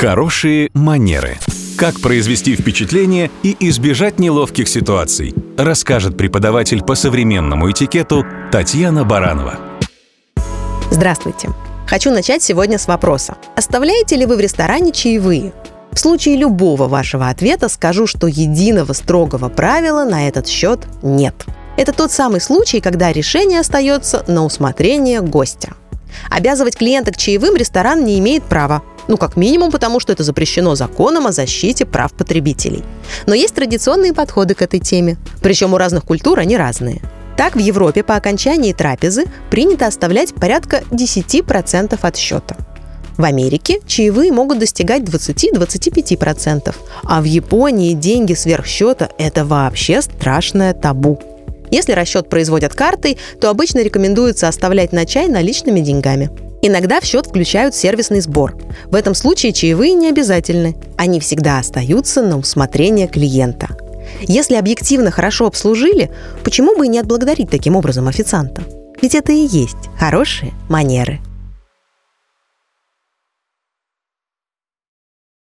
Хорошие манеры. Как произвести впечатление и избежать неловких ситуаций, расскажет преподаватель по современному этикету Татьяна Баранова. Здравствуйте. Хочу начать сегодня с вопроса. Оставляете ли вы в ресторане чаевые? В случае любого вашего ответа скажу, что единого строгого правила на этот счет нет. Это тот самый случай, когда решение остается на усмотрение гостя. Обязывать клиента к чаевым ресторан не имеет права. Ну, как минимум, потому что это запрещено законом о защите прав потребителей. Но есть традиционные подходы к этой теме. Причем у разных культур они разные. Так, в Европе по окончании трапезы принято оставлять порядка 10% от счета. В Америке чаевые могут достигать 20-25%, а в Японии деньги сверх счета – это вообще страшное табу. Если расчет производят картой, то обычно рекомендуется оставлять на чай наличными деньгами. Иногда в счет включают сервисный сбор. В этом случае чаевые не обязательны. Они всегда остаются на усмотрение клиента. Если объективно хорошо обслужили, почему бы и не отблагодарить таким образом официанта? Ведь это и есть хорошие манеры.